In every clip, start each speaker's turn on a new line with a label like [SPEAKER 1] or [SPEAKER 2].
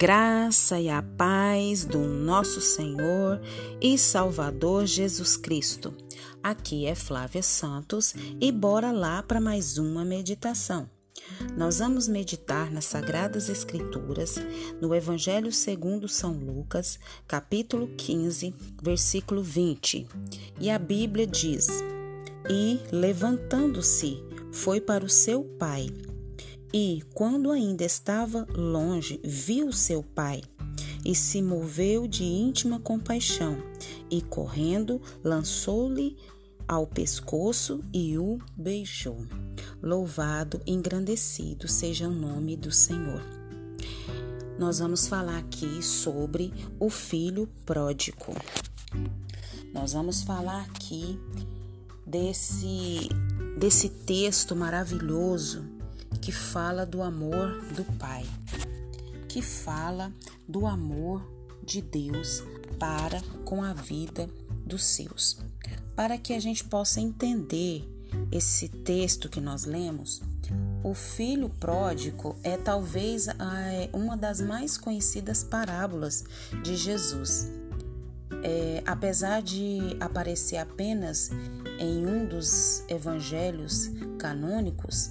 [SPEAKER 1] graça e a paz do nosso Senhor e Salvador Jesus Cristo. Aqui é Flávia Santos e bora lá para mais uma meditação. Nós vamos meditar nas Sagradas Escrituras, no Evangelho segundo São Lucas, capítulo 15, versículo 20. E a Bíblia diz: E, levantando-se, foi para o seu pai e, quando ainda estava longe, viu seu pai e se moveu de íntima compaixão e, correndo, lançou-lhe ao pescoço e o beijou. Louvado, engrandecido seja o nome do Senhor. Nós vamos falar aqui sobre o filho pródigo. Nós vamos falar aqui desse desse texto maravilhoso que fala do amor do Pai, que fala do amor de Deus para com a vida dos seus. Para que a gente possa entender esse texto que nós lemos, o filho pródigo é talvez é uma das mais conhecidas parábolas de Jesus. É, apesar de aparecer apenas em um dos evangelhos canônicos,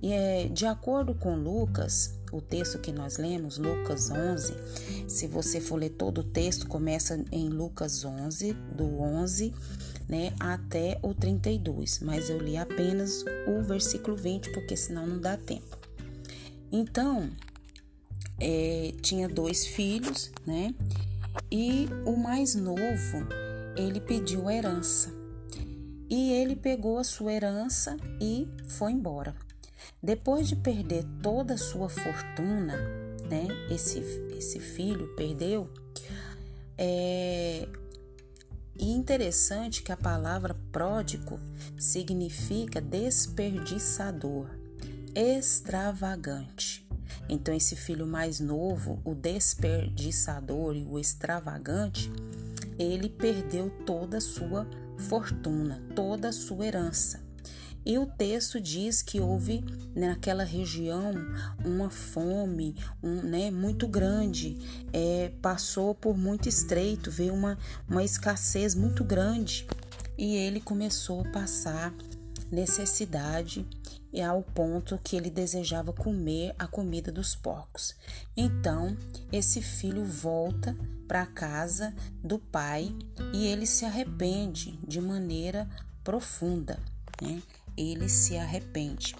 [SPEAKER 1] e é, de acordo com Lucas, o texto que nós lemos, Lucas 11, se você for ler todo o texto, começa em Lucas 11, do 11 né, até o 32, mas eu li apenas o versículo 20, porque senão não dá tempo. Então, é, tinha dois filhos, né? E o mais novo, ele pediu herança. E ele pegou a sua herança e foi embora. Depois de perder toda a sua fortuna, né? Esse, esse filho perdeu. É interessante que a palavra pródigo significa desperdiçador, extravagante. Então, esse filho mais novo, o desperdiçador e o extravagante, ele perdeu toda a sua fortuna, toda a sua herança. E o texto diz que houve naquela região uma fome um, né, muito grande, é, passou por muito estreito, veio uma, uma escassez muito grande e ele começou a passar necessidade e ao ponto que ele desejava comer a comida dos porcos. Então, esse filho volta para a casa do pai e ele se arrepende de maneira profunda. Né? Ele se arrepende.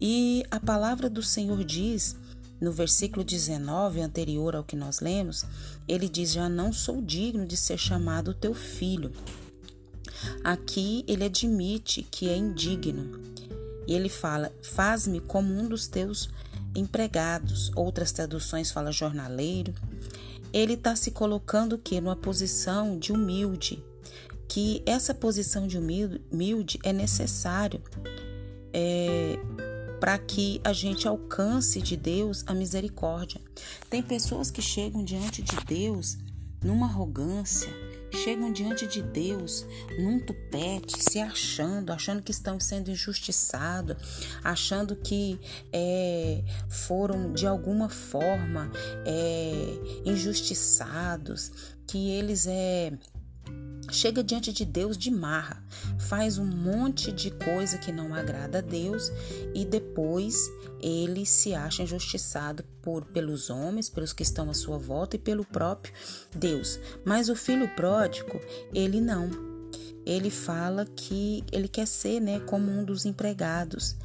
[SPEAKER 1] E a palavra do Senhor diz, no versículo 19, anterior ao que nós lemos, ele diz: Já não sou digno de ser chamado teu filho. Aqui ele admite que é indigno. E ele fala: Faz-me como um dos teus empregados. Outras traduções fala jornaleiro. Ele está se colocando que numa posição de humilde, que essa posição de humilde é necessário é, para que a gente alcance de Deus a misericórdia. Tem pessoas que chegam diante de Deus numa arrogância, chegam diante de Deus num tupete, se achando, achando que estão sendo injustiçados, achando que é, foram de alguma forma é, injustiçados, que eles é chega diante de Deus de marra, faz um monte de coisa que não agrada a Deus e depois ele se acha injustiçado por pelos homens, pelos que estão à sua volta e pelo próprio Deus. Mas o filho pródigo, ele não. Ele fala que ele quer ser, né, como um dos empregados.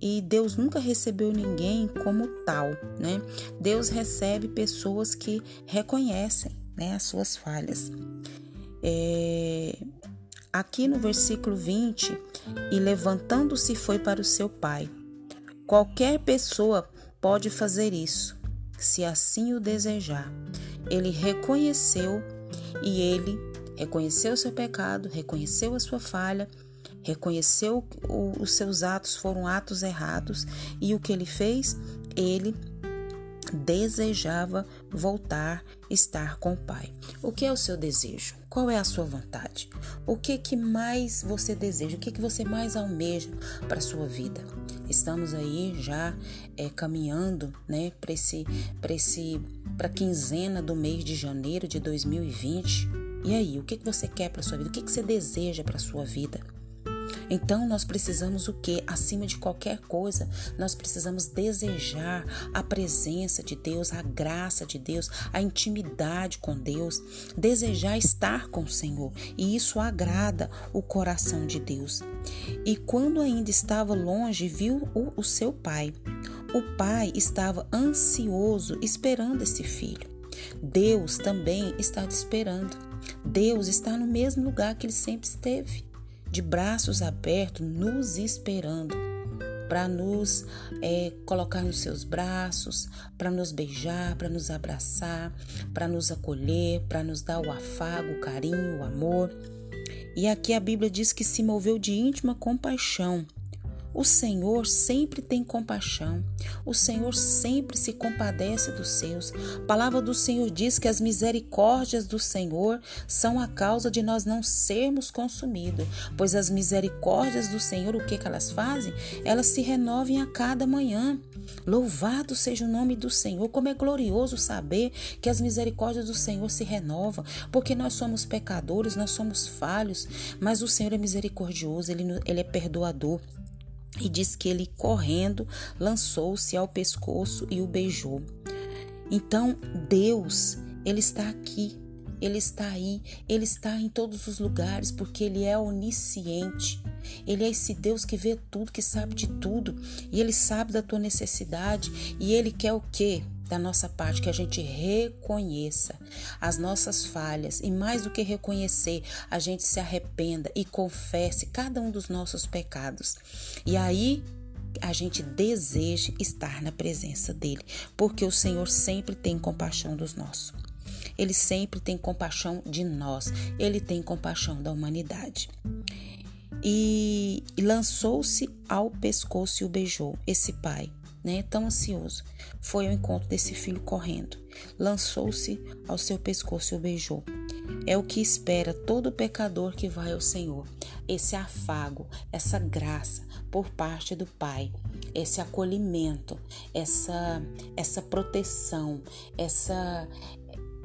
[SPEAKER 1] E Deus nunca recebeu ninguém como tal, né? Deus recebe pessoas que reconhecem, né, as suas falhas. É, aqui no versículo 20, e levantando-se foi para o seu pai. Qualquer pessoa pode fazer isso, se assim o desejar. Ele reconheceu e ele reconheceu seu pecado, reconheceu a sua falha, reconheceu os seus atos foram atos errados e o que ele fez? Ele desejava voltar estar com o pai. O que é o seu desejo? Qual é a sua vontade? O que que mais você deseja? O que que você mais almeja para sua vida? Estamos aí já é, caminhando, né, para esse, para esse, para quinzena do mês de janeiro de 2020. E aí, o que que você quer para sua vida? O que que você deseja para sua vida? Então nós precisamos o que? Acima de qualquer coisa, nós precisamos desejar a presença de Deus, a graça de Deus, a intimidade com Deus, desejar estar com o Senhor. E isso agrada o coração de Deus. E quando ainda estava longe, viu o, o seu pai. O pai estava ansioso esperando esse filho. Deus também está te esperando. Deus está no mesmo lugar que ele sempre esteve de braços abertos, nos esperando para nos é, colocar nos seus braços, para nos beijar, para nos abraçar, para nos acolher, para nos dar o afago, o carinho, o amor. E aqui a Bíblia diz que se moveu de íntima compaixão o Senhor sempre tem compaixão. O Senhor sempre se compadece dos seus. A palavra do Senhor diz que as misericórdias do Senhor são a causa de nós não sermos consumidos, pois as misericórdias do Senhor, o que, que elas fazem? Elas se renovem a cada manhã. Louvado seja o nome do Senhor. Como é glorioso saber que as misericórdias do Senhor se renovam, porque nós somos pecadores, nós somos falhos, mas o Senhor é misericordioso, ele, ele é perdoador. E diz que ele, correndo, lançou-se ao pescoço e o beijou. Então, Deus, ele está aqui, ele está aí, ele está em todos os lugares, porque ele é onisciente. Ele é esse Deus que vê tudo, que sabe de tudo, e ele sabe da tua necessidade, e ele quer o quê? Da nossa parte que a gente reconheça as nossas falhas e mais do que reconhecer, a gente se arrependa e confesse cada um dos nossos pecados. E aí a gente deseja estar na presença dele, porque o Senhor sempre tem compaixão dos nossos. Ele sempre tem compaixão de nós, ele tem compaixão da humanidade. E lançou-se ao pescoço e o beijou, esse pai né, tão ansioso, foi ao encontro desse filho correndo, lançou-se ao seu pescoço e o beijou. É o que espera todo pecador que vai ao Senhor. Esse afago, essa graça por parte do Pai, esse acolhimento, essa essa proteção, essa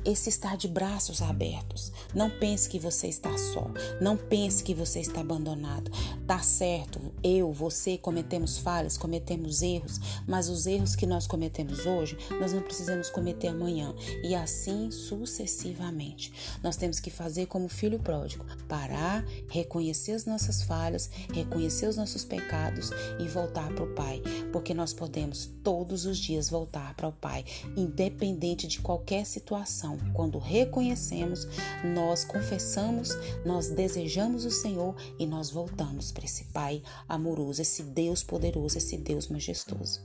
[SPEAKER 1] esse estar de braços abertos. Não pense que você está só. Não pense que você está abandonado. Tá certo, eu, você cometemos falhas, cometemos erros, mas os erros que nós cometemos hoje, nós não precisamos cometer amanhã. E assim sucessivamente. Nós temos que fazer como filho pródigo: parar, reconhecer as nossas falhas, reconhecer os nossos pecados e voltar para o Pai. Porque nós podemos todos os dias voltar para o Pai, independente de qualquer situação. Quando reconhecemos, nós confessamos, nós desejamos o Senhor e nós voltamos para esse Pai amoroso, esse Deus poderoso, esse Deus majestoso.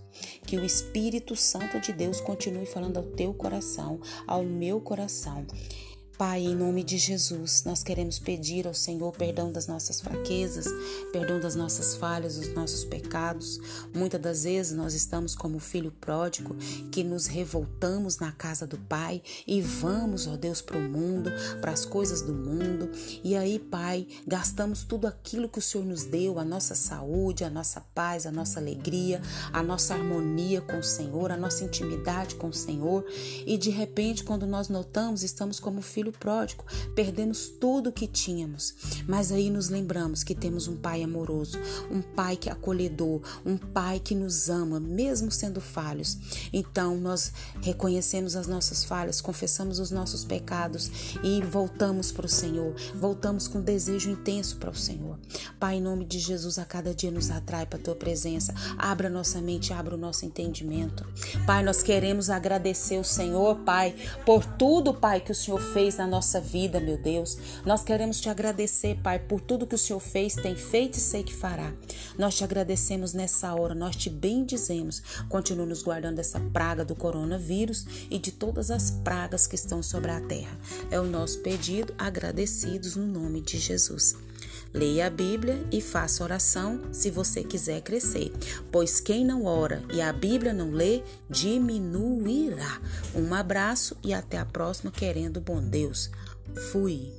[SPEAKER 1] Que o Espírito Santo de Deus continue falando ao teu coração, ao meu coração Pai, em nome de Jesus, nós queremos pedir ao Senhor perdão das nossas fraquezas, perdão das nossas falhas, dos nossos pecados. Muitas das vezes nós estamos como filho pródigo que nos revoltamos na casa do Pai e vamos, ó Deus, para o mundo, para as coisas do mundo. E aí, Pai, gastamos tudo aquilo que o Senhor nos deu, a nossa saúde, a nossa paz, a nossa alegria, a nossa harmonia com o Senhor, a nossa intimidade com o Senhor. E de repente, quando nós notamos, estamos como filho filho pródigo, perdemos tudo o que tínhamos. Mas aí nos lembramos que temos um pai amoroso, um pai que é acolhedor, um pai que nos ama, mesmo sendo falhos. Então nós reconhecemos as nossas falhas, confessamos os nossos pecados e voltamos para o Senhor, voltamos com desejo intenso para o Senhor. Pai, em nome de Jesus, a cada dia nos atrai para a tua presença. Abra nossa mente, abra o nosso entendimento. Pai, nós queremos agradecer o Senhor, Pai, por tudo, Pai, que o Senhor fez fez na nossa vida, meu Deus. Nós queremos te agradecer, Pai, por tudo que o Senhor fez, tem feito e sei que fará. Nós te agradecemos nessa hora, nós te bendizemos. Continua nos guardando dessa praga do coronavírus e de todas as pragas que estão sobre a terra. É o nosso pedido, agradecidos no nome de Jesus. Leia a Bíblia e faça oração se você quiser crescer, pois quem não ora e a Bíblia não lê, diminuirá. Um abraço e até a próxima, querendo bom Deus. Fui.